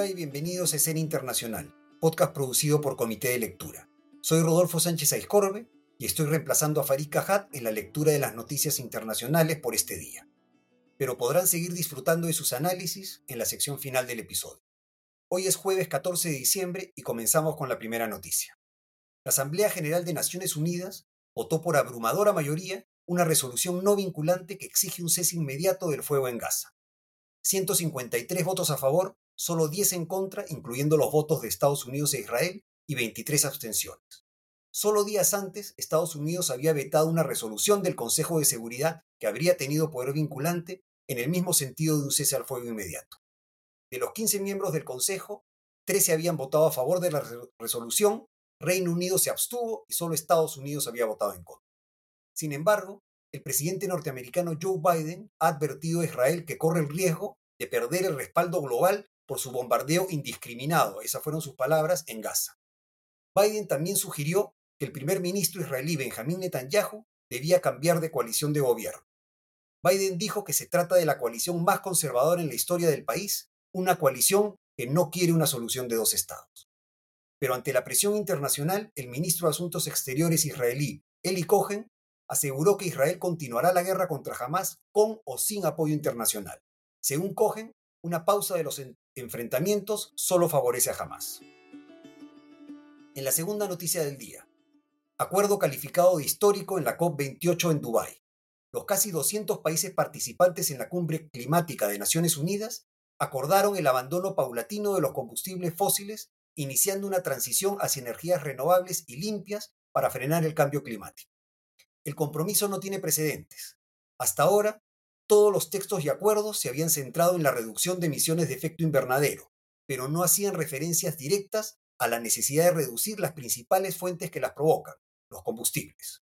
Hola y bienvenidos a Escena Internacional, podcast producido por Comité de Lectura. Soy Rodolfo Sánchez Aiscorbe y estoy reemplazando a Farid Cajat en la lectura de las noticias internacionales por este día. Pero podrán seguir disfrutando de sus análisis en la sección final del episodio. Hoy es jueves 14 de diciembre y comenzamos con la primera noticia. La Asamblea General de Naciones Unidas votó por abrumadora mayoría una resolución no vinculante que exige un cese inmediato del fuego en Gaza. 153 votos a favor, solo 10 en contra, incluyendo los votos de Estados Unidos e Israel, y 23 abstenciones. Solo días antes, Estados Unidos había vetado una resolución del Consejo de Seguridad que habría tenido poder vinculante en el mismo sentido de un cese al fuego inmediato. De los 15 miembros del Consejo, 13 habían votado a favor de la resolución, Reino Unido se abstuvo y solo Estados Unidos había votado en contra. Sin embargo, el presidente norteamericano Joe Biden ha advertido a Israel que corre el riesgo de perder el respaldo global por su bombardeo indiscriminado, esas fueron sus palabras, en Gaza. Biden también sugirió que el primer ministro israelí Benjamín Netanyahu debía cambiar de coalición de gobierno. Biden dijo que se trata de la coalición más conservadora en la historia del país, una coalición que no quiere una solución de dos estados. Pero ante la presión internacional, el ministro de Asuntos Exteriores israelí, Eli Cohen, aseguró que Israel continuará la guerra contra Hamas con o sin apoyo internacional. Según Cohen, una pausa de los enfrentamientos solo favorece a Hamas. En la segunda noticia del día, acuerdo calificado de histórico en la COP28 en Dubái. Los casi 200 países participantes en la cumbre climática de Naciones Unidas acordaron el abandono paulatino de los combustibles fósiles, iniciando una transición hacia energías renovables y limpias para frenar el cambio climático el compromiso no tiene precedentes. Hasta ahora, todos los textos y acuerdos se habían centrado en la reducción de emisiones de efecto invernadero, pero no hacían referencias directas a la necesidad de reducir las principales fuentes que las provocan, los combustibles.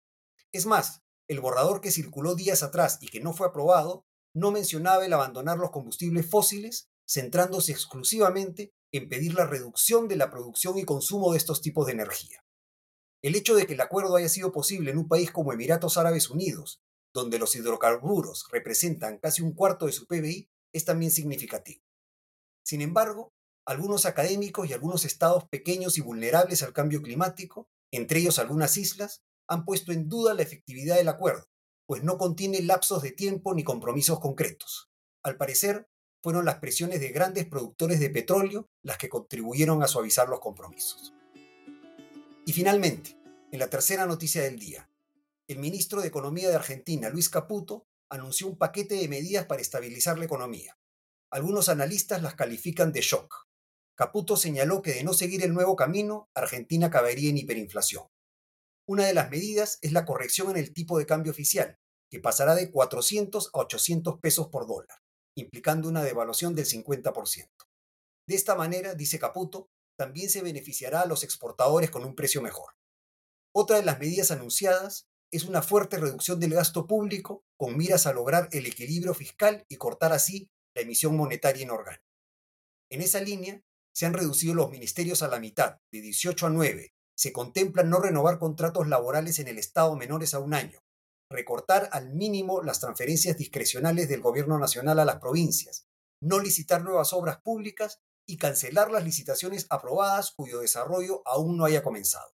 Es más, el borrador que circuló días atrás y que no fue aprobado no mencionaba el abandonar los combustibles fósiles, centrándose exclusivamente en pedir la reducción de la producción y consumo de estos tipos de energía. El hecho de que el acuerdo haya sido posible en un país como Emiratos Árabes Unidos, donde los hidrocarburos representan casi un cuarto de su PBI, es también significativo. Sin embargo, algunos académicos y algunos estados pequeños y vulnerables al cambio climático, entre ellos algunas islas, han puesto en duda la efectividad del acuerdo, pues no contiene lapsos de tiempo ni compromisos concretos. Al parecer, fueron las presiones de grandes productores de petróleo las que contribuyeron a suavizar los compromisos. Y finalmente, en la tercera noticia del día, el ministro de Economía de Argentina, Luis Caputo, anunció un paquete de medidas para estabilizar la economía. Algunos analistas las califican de shock. Caputo señaló que de no seguir el nuevo camino, Argentina caería en hiperinflación. Una de las medidas es la corrección en el tipo de cambio oficial, que pasará de 400 a 800 pesos por dólar, implicando una devaluación del 50%. De esta manera, dice Caputo, también se beneficiará a los exportadores con un precio mejor. Otra de las medidas anunciadas es una fuerte reducción del gasto público con miras a lograr el equilibrio fiscal y cortar así la emisión monetaria inorgánica. En esa línea, se han reducido los ministerios a la mitad, de 18 a 9. Se contempla no renovar contratos laborales en el Estado menores a un año, recortar al mínimo las transferencias discrecionales del Gobierno Nacional a las provincias, no licitar nuevas obras públicas y cancelar las licitaciones aprobadas cuyo desarrollo aún no haya comenzado.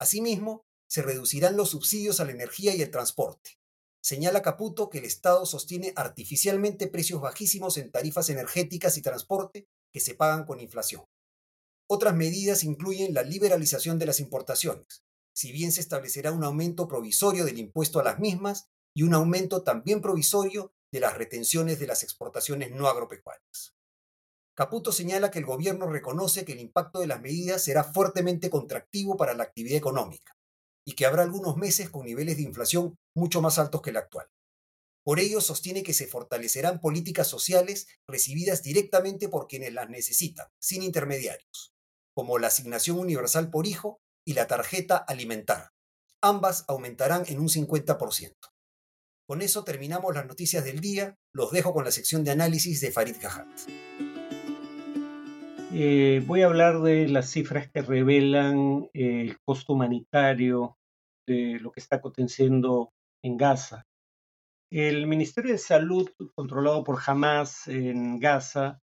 Asimismo, se reducirán los subsidios a la energía y el transporte. Señala Caputo que el Estado sostiene artificialmente precios bajísimos en tarifas energéticas y transporte que se pagan con inflación. Otras medidas incluyen la liberalización de las importaciones, si bien se establecerá un aumento provisorio del impuesto a las mismas y un aumento también provisorio de las retenciones de las exportaciones no agropecuarias. Caputo señala que el gobierno reconoce que el impacto de las medidas será fuertemente contractivo para la actividad económica y que habrá algunos meses con niveles de inflación mucho más altos que el actual. Por ello, sostiene que se fortalecerán políticas sociales recibidas directamente por quienes las necesitan, sin intermediarios, como la asignación universal por hijo y la tarjeta alimentar. Ambas aumentarán en un 50%. Con eso terminamos las noticias del día. Los dejo con la sección de análisis de Farid Cajat. Eh, voy a hablar de las cifras que revelan el costo humanitario de lo que está aconteciendo en Gaza. El Ministerio de Salud, controlado por Hamas en Gaza,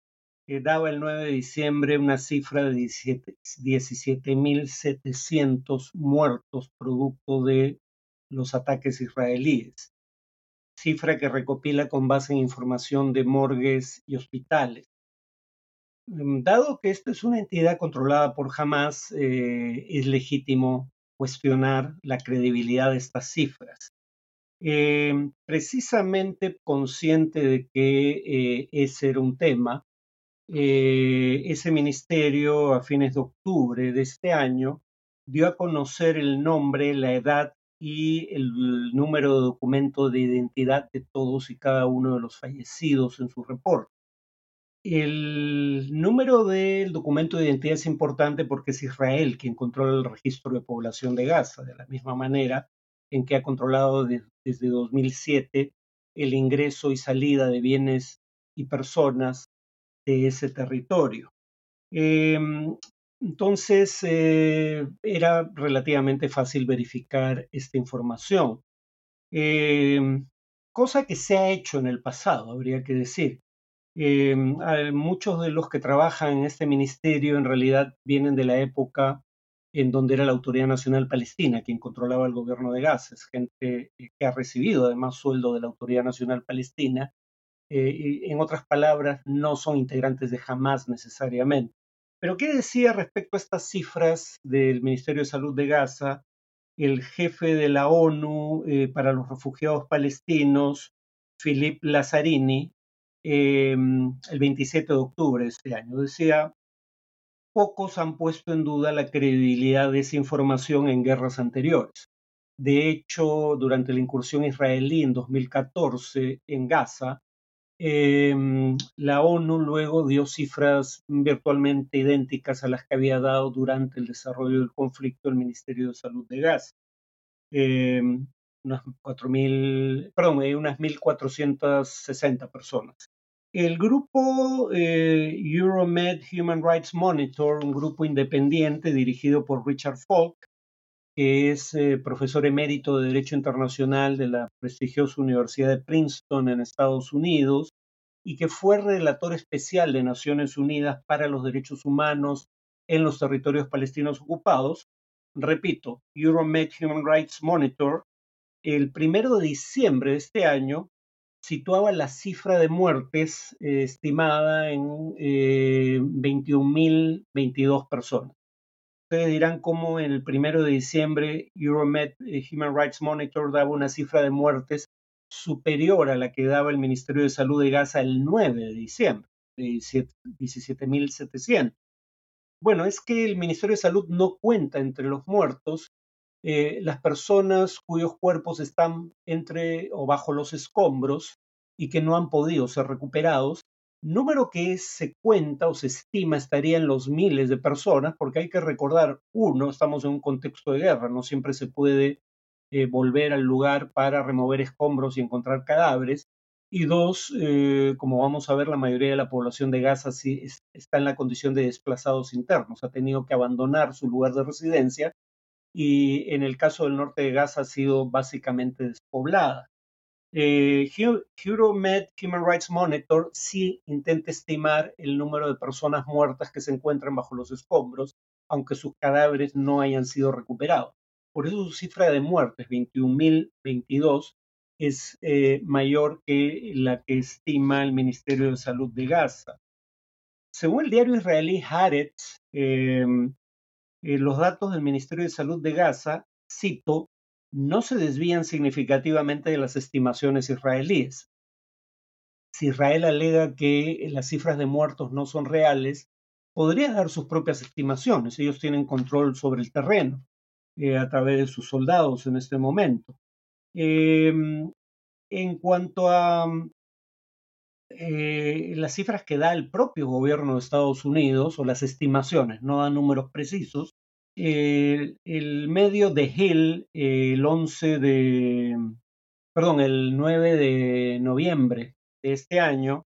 que daba el 9 de diciembre una cifra de 17.700 muertos producto de los ataques israelíes, cifra que recopila con base en información de morgues y hospitales. Mm, dado que esta es una entidad controlada por Hamas, eh, es legítimo cuestionar la credibilidad de estas cifras. Eh, precisamente consciente de que eh, ese era un tema, ese ministerio a fines de octubre de este año dio a conocer el nombre, la edad y el número de documento de identidad de todos y cada uno de los fallecidos en su reporte. El número del documento de identidad es importante porque es Israel quien controla el registro de población de Gaza, de la misma manera en que ha controlado desde 2007 el ingreso y salida de bienes y personas de ese territorio. Em, entonces, eh, era relativamente fácil verificar esta información, em, cosa que se ha hecho en el pasado, habría que decir. Em, muchos de los que trabajan en este ministerio en realidad vienen de la época en donde era la Autoridad Nacional Palestina quien controlaba el gobierno de Gaza. Es gente eh, que ha recibido además sueldo de la Autoridad Nacional Palestina. Eh, en otras palabras, no son integrantes de Hamas necesariamente. Pero ¿qué decía respecto a estas cifras del Ministerio de Salud de Gaza el jefe de la ONU eh, para los refugiados palestinos, Philippe Lazzarini, Em, el 27 de octubre de este año. Decía, pocos han puesto en duda la credibilidad de esa información en guerras anteriores. De hecho, durante la incursión israelí en 2014 en Gaza, em, la ONU luego dio cifras virtualmente idénticas a las que había dado durante el desarrollo del conflicto el Ministerio de Salud de Gaza. Em, unas 4.000, perdón, eh, unas 1.460 personas. El grupo eh, Euromed Human Rights Monitor, un grupo independiente dirigido por Richard Falk, que es eh, profesor emérito de Derecho Internacional de la prestigiosa Universidad de Princeton en Estados Unidos y que fue relator especial de Naciones Unidas para los Derechos Humanos en los territorios palestinos ocupados. Repito, Euromed Human Rights Monitor, el primero de diciembre de este año situaba la cifra de muertes eh, estimada en eh, 21.022 personas. Ustedes dirán cómo el primero de diciembre Euromed eh, Human Rights Monitor daba una cifra de muertes superior a la que daba el Ministerio de Salud de Gaza el 9 de diciembre, de 17.700. Bueno, es que el Ministerio de Salud no cuenta entre los muertos eh, las personas cuyos cuerpos están entre o bajo los escombros y que no han podido ser recuperados, número que se cuenta o se estima estaría en los miles de personas, porque hay que recordar, uno, estamos en un contexto de guerra, no siempre se puede eh, volver al lugar para remover escombros y encontrar cadáveres, y dos, eh, como vamos a ver, la mayoría de la población de Gaza sí está en la condición de desplazados internos, ha tenido que abandonar su lugar de residencia y en el caso del norte de Gaza ha sido básicamente despoblada. Eh, Human Rights Monitor sí intenta estimar el número de personas muertas que se encuentran bajo los escombros, aunque sus cadáveres no hayan sido recuperados. Por eso su cifra de muertes, 21.022, es eh, mayor que la que estima el Ministerio de Salud de Gaza. Según el diario israelí Haaretz, eh, eh, los datos del Ministerio de Salud de Gaza, cito, no se desvían significativamente de las estimaciones israelíes. Si Israel alega que las cifras de muertos no son reales, podría dar sus propias estimaciones. Ellos tienen control sobre el terreno eh, a través de sus soldados en este momento. Em, en cuanto a eh, las cifras que da el propio gobierno de Estados Unidos o las estimaciones, no dan números precisos. el medio de Hill, el 11 de, perdón, el 9 de noviembre de este año,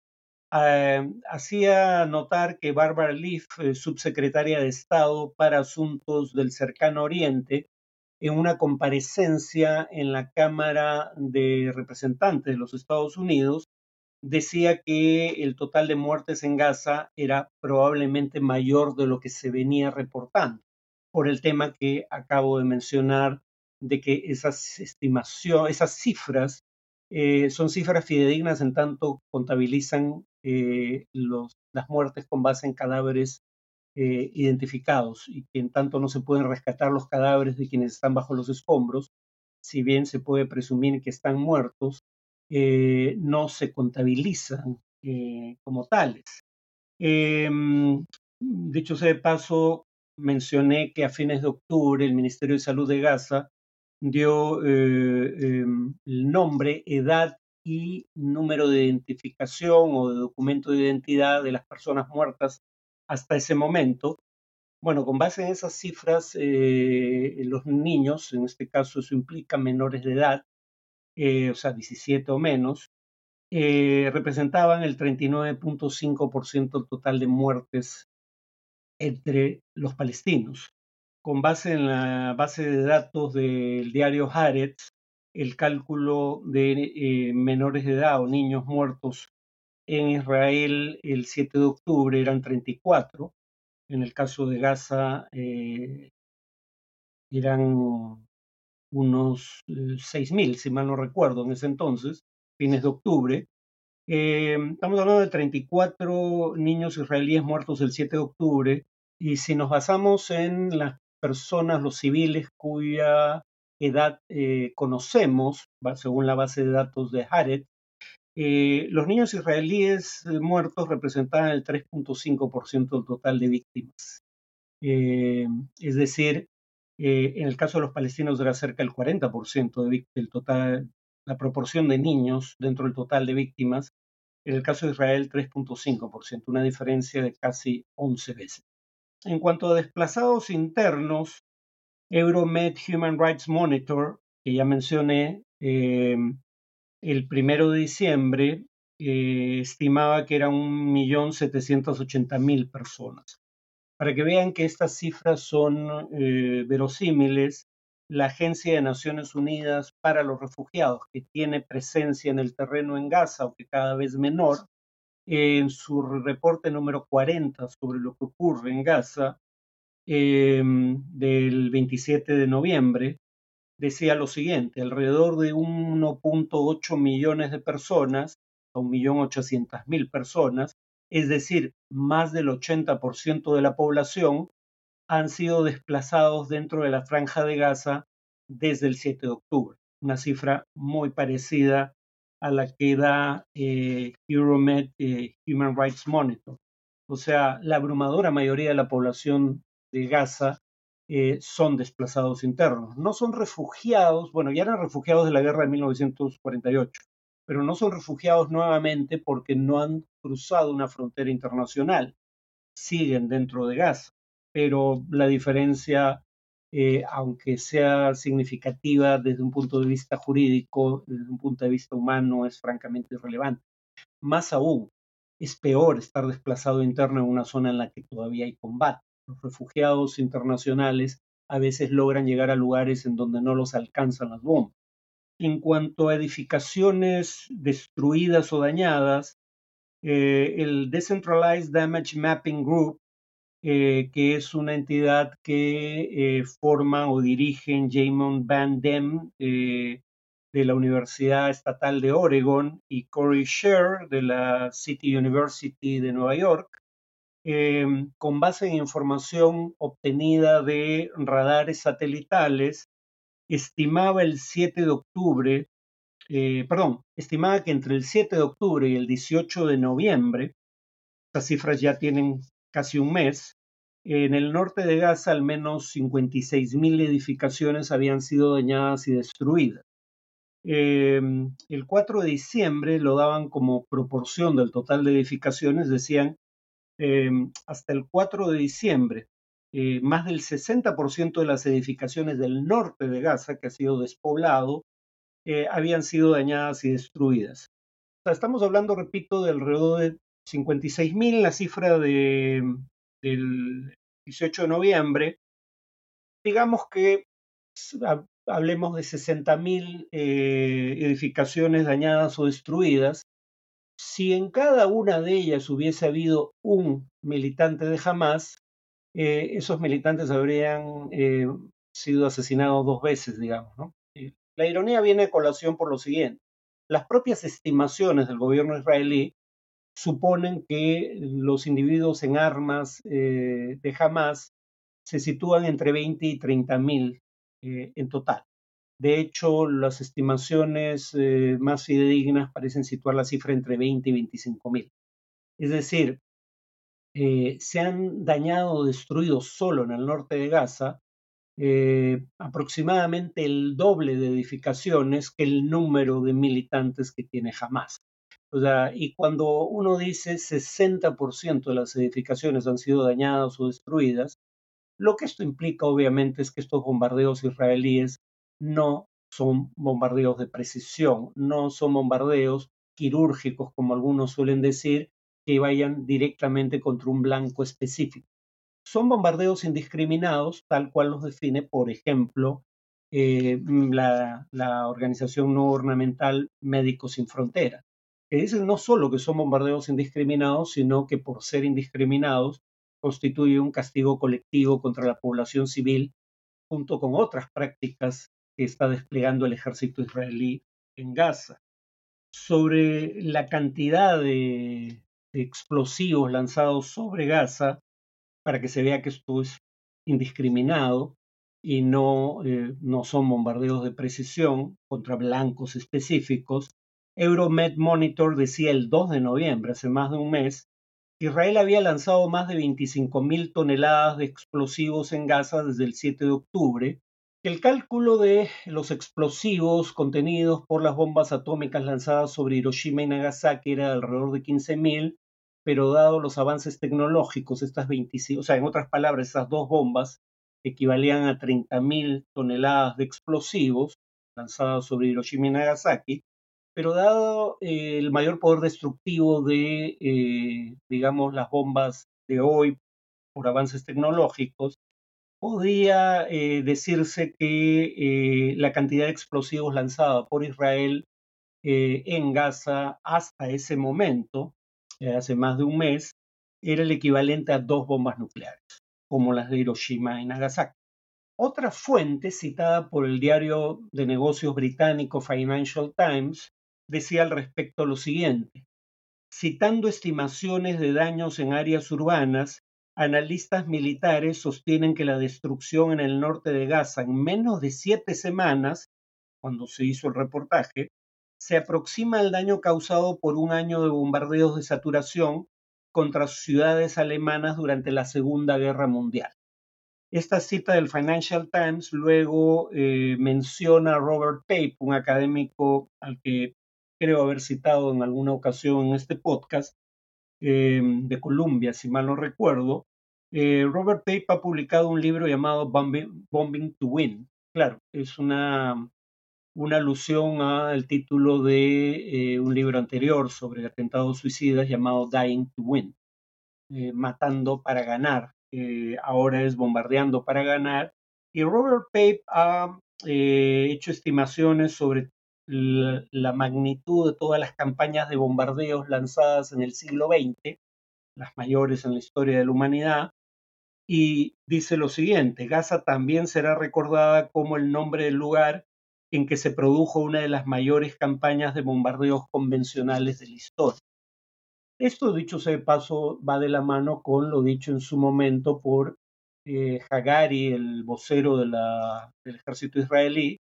eh, hacía notar que Barbara Leaf, eh, subsecretaria de Estado para Asuntos del Cercano Oriente, en una comparecencia en la Cámara de Representantes de los Estados Unidos, decía que el total de muertes en Gaza era probablemente mayor de lo que se venía reportando, por el tema que acabo de mencionar, de que esas estimaciones, esas cifras eh, son cifras fidedignas en tanto contabilizan eh, las muertes con base en cadáveres eh, identificados y que en tanto no se pueden rescatar los cadáveres de quienes están bajo los escombros, si bien se puede presumir que están muertos, eh, no se contabilizan eh, como tales. Em, dicho sea de paso, mencioné que a fines de octubre el Ministerio de Salud de Gaza dio em, el nombre, edad y número de identificación o de documento de identidad de las personas muertas hasta ese momento. Bueno, con base en esas cifras, eh, los niños, en este caso eso implica menores de edad, eh, o sea, 17 o menos, eh, representaban el 39.5% del total de muertes entre los palestinos. Con base en la base de datos del diario Haaretz, el cálculo de menores de edad o niños muertos en Israel el 7 de octubre eran 34. En el caso de Gaza eh, eran unos 6.000, si mal no recuerdo, en ese entonces, fines de octubre. Eh, estamos hablando de 34 niños israelíes muertos el 7 de octubre y si nos basamos en las personas, los civiles cuya edad eh, conocemos, según la base de datos de Haaretz, eh, los niños israelíes eh, muertos representaban el 3.5% del total de víctimas. Eh, es decir, en el caso de los palestinos era cerca del 40% de del total, la proporción de niños dentro del total de víctimas. En el caso de Israel, 3.5%, una diferencia de casi 11 veces. En cuanto a desplazados internos, Euromed Human Rights Monitor, que ya mencioné, el primero de diciembre eh, estimaba que eran 1.780.000 personas. Para que vean que estas cifras son eh, verosímiles, la Agencia de Naciones Unidas para los Refugiados, que tiene presencia en el terreno en Gaza, aunque cada vez menor, en su reporte número 40 sobre lo que ocurre en Gaza, em, del 27 de noviembre, decía lo siguiente, alrededor de 1.8 millones de personas, a 1.800.000 personas, es decir, más del 80% de la población, han sido desplazados dentro de la franja de Gaza desde el 7 de octubre, una cifra muy parecida a la que da eh, Euromed eh, Human Rights Monitor. O sea, la abrumadora mayoría de la población de Gaza eh, son desplazados internos. No son refugiados, bueno, ya eran refugiados de la guerra de 1948, pero no son refugiados nuevamente porque no han cruzado una frontera internacional. Siguen dentro de Gaza, pero la diferencia, eh, aunque sea significativa desde un punto de vista jurídico, desde un punto de vista humano, es francamente irrelevante. Más aún, es peor estar desplazado interno en una zona en la que todavía hay combate los refugiados internacionales a veces logran llegar a lugares en donde no los alcanzan las bombas. En cuanto a edificaciones destruidas o dañadas, eh, el Decentralized Damage Mapping Group, eh, que es una entidad que eh, forma o dirigen Jamon Van Dem de la Universidad Estatal de Oregon y Corey Sher de la City University de Nueva York, Em, con base en información obtenida de radares satelitales, estimaba el 7 de octubre, eh, perdón, estimaba que entre el 7 de octubre y el 18 de noviembre, estas cifras ya tienen casi un mes, en el norte de Gaza al menos 56.000 edificaciones habían sido dañadas y destruidas. Em, el 4 de diciembre lo daban como proporción del total de edificaciones, decían Em, hasta el 4 de diciembre, eh, más del 60% de las edificaciones del norte de Gaza, que ha sido despoblado, eh, habían sido dañadas y destruidas. estamos hablando, repito, de alrededor de 56.000, la cifra de, del 18 de noviembre. Digamos que hablemos de 60.000 eh, edificaciones dañadas o destruidas si en cada una de ellas hubiese habido un militante de Hamas, eh, esos militantes habrían eh, sido asesinados dos veces, digamos. La ironía viene a colación por lo siguiente. Las propias estimaciones del gobierno israelí suponen que los individuos en armas de Hamas se sitúan entre 20 y 30 mil en total. De hecho, las estimaciones eh, más fidedignas parecen situar la cifra entre 20 y 25 mil. Es decir, eh, se han dañado o destruido solo en el norte de Gaza eh, aproximadamente el doble de edificaciones que el número de militantes que tiene Hamas. O sea, y cuando uno dice 60% de las edificaciones han sido dañadas o destruidas, lo que esto implica obviamente es que estos bombardeos israelíes no son bombardeos de precisión, no son bombardeos quirúrgicos, como algunos suelen decir, que vayan directamente contra un blanco específico. Son bombardeos indiscriminados, tal cual los define, por ejemplo, eh, la, la, organización no gubernamental Médicos Sin Fronteras, que dicen no solo que son bombardeos indiscriminados, sino que por ser indiscriminados constituye un castigo colectivo contra la población civil junto con otras prácticas que está desplegando el ejército israelí en Gaza. Sobre la cantidad de, explosivos lanzados sobre Gaza, para que se vea que esto es indiscriminado y no, eh, no son bombardeos de precisión contra blancos específicos, Euromed Monitor decía el 2 de noviembre, hace más de un mes, que Israel había lanzado más de 25.000 toneladas de explosivos en Gaza desde el 7 de octubre el cálculo de los explosivos contenidos por las bombas atómicas lanzadas sobre Hiroshima y Nagasaki era de alrededor de 15.000, pero dado los avances tecnológicos, estas 25, o sea, en otras palabras, esas dos bombas equivalían a 30.000 toneladas de explosivos lanzadas sobre Hiroshima y Nagasaki, pero dado eh, el mayor poder destructivo de, eh, digamos, las bombas de hoy por avances tecnológicos, podría eh, decirse que la cantidad de explosivos lanzada por Israel en Gaza hasta ese momento, hace más de un mes, era el equivalente a dos bombas nucleares, como las de Hiroshima y Nagasaki. Otra fuente citada por el diario de negocios británico Financial Times decía al respecto lo siguiente, citando estimaciones de daños en áreas urbanas, Analistas militares sostienen que la destrucción en el norte de Gaza en menos de siete semanas, cuando se hizo el reportaje, se aproxima al daño causado por un año de bombardeos de saturación contra ciudades alemanas durante la Segunda Guerra Mundial. Esta cita del Financial Times luego eh, menciona a Robert Pape, un académico al que creo haber citado en alguna ocasión en este podcast, Em, de Columbia, si mal no recuerdo, eh, Robert Pape ha publicado un libro llamado Bombing, to Win. Claro, es una, una alusión al título de eh, un libro anterior sobre atentados suicidas llamado Dying to Win, eh, matando para ganar. ahora es bombardeando para ganar. Y Robert Pape ha hecho estimaciones sobre la, magnitud de todas las campañas de bombardeos lanzadas en el siglo XX, las mayores en la historia de la humanidad, y dice lo siguiente, Gaza también será recordada como el nombre del lugar en que se produjo una de las mayores campañas de bombardeos convencionales de la historia. Esto, dicho sea de paso, va de la mano con lo dicho en su momento por eh, Hagari, el vocero del ejército israelí,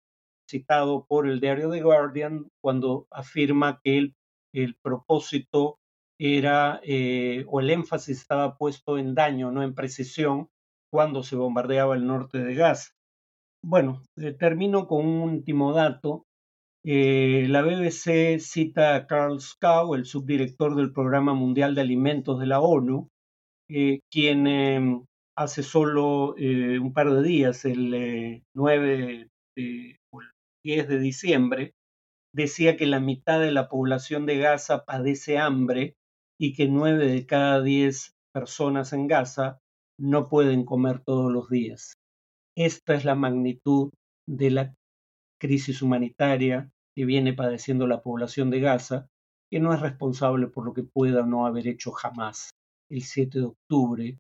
citado por el diario The Guardian cuando afirma que el, propósito era, eh, o el énfasis estaba puesto en daño, no en precisión, cuando se bombardeaba el norte de Gaza. Bueno, eh, termino con un último dato. Eh, la BBC cita a Carl Skau, el subdirector del Programa Mundial de Alimentos de la ONU, quien em, hace solo un par de días, el 9 de, 10 de diciembre, decía que la mitad de la población de Gaza padece hambre y que nueve de cada diez personas en Gaza no pueden comer todos los días. Esta es la magnitud de la crisis humanitaria que viene padeciendo la población de Gaza que no es responsable por lo que pueda o no haber hecho jamás el 7 de octubre.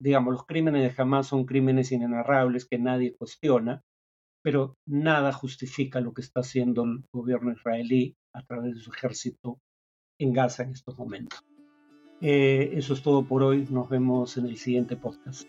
Digamos, los crímenes de Hamas son crímenes inenarrables que nadie cuestiona, pero nada justifica lo que está haciendo el gobierno israelí a través de su ejército en Gaza en estos momentos. Eh, eso es todo por hoy. Nos vemos en el siguiente podcast.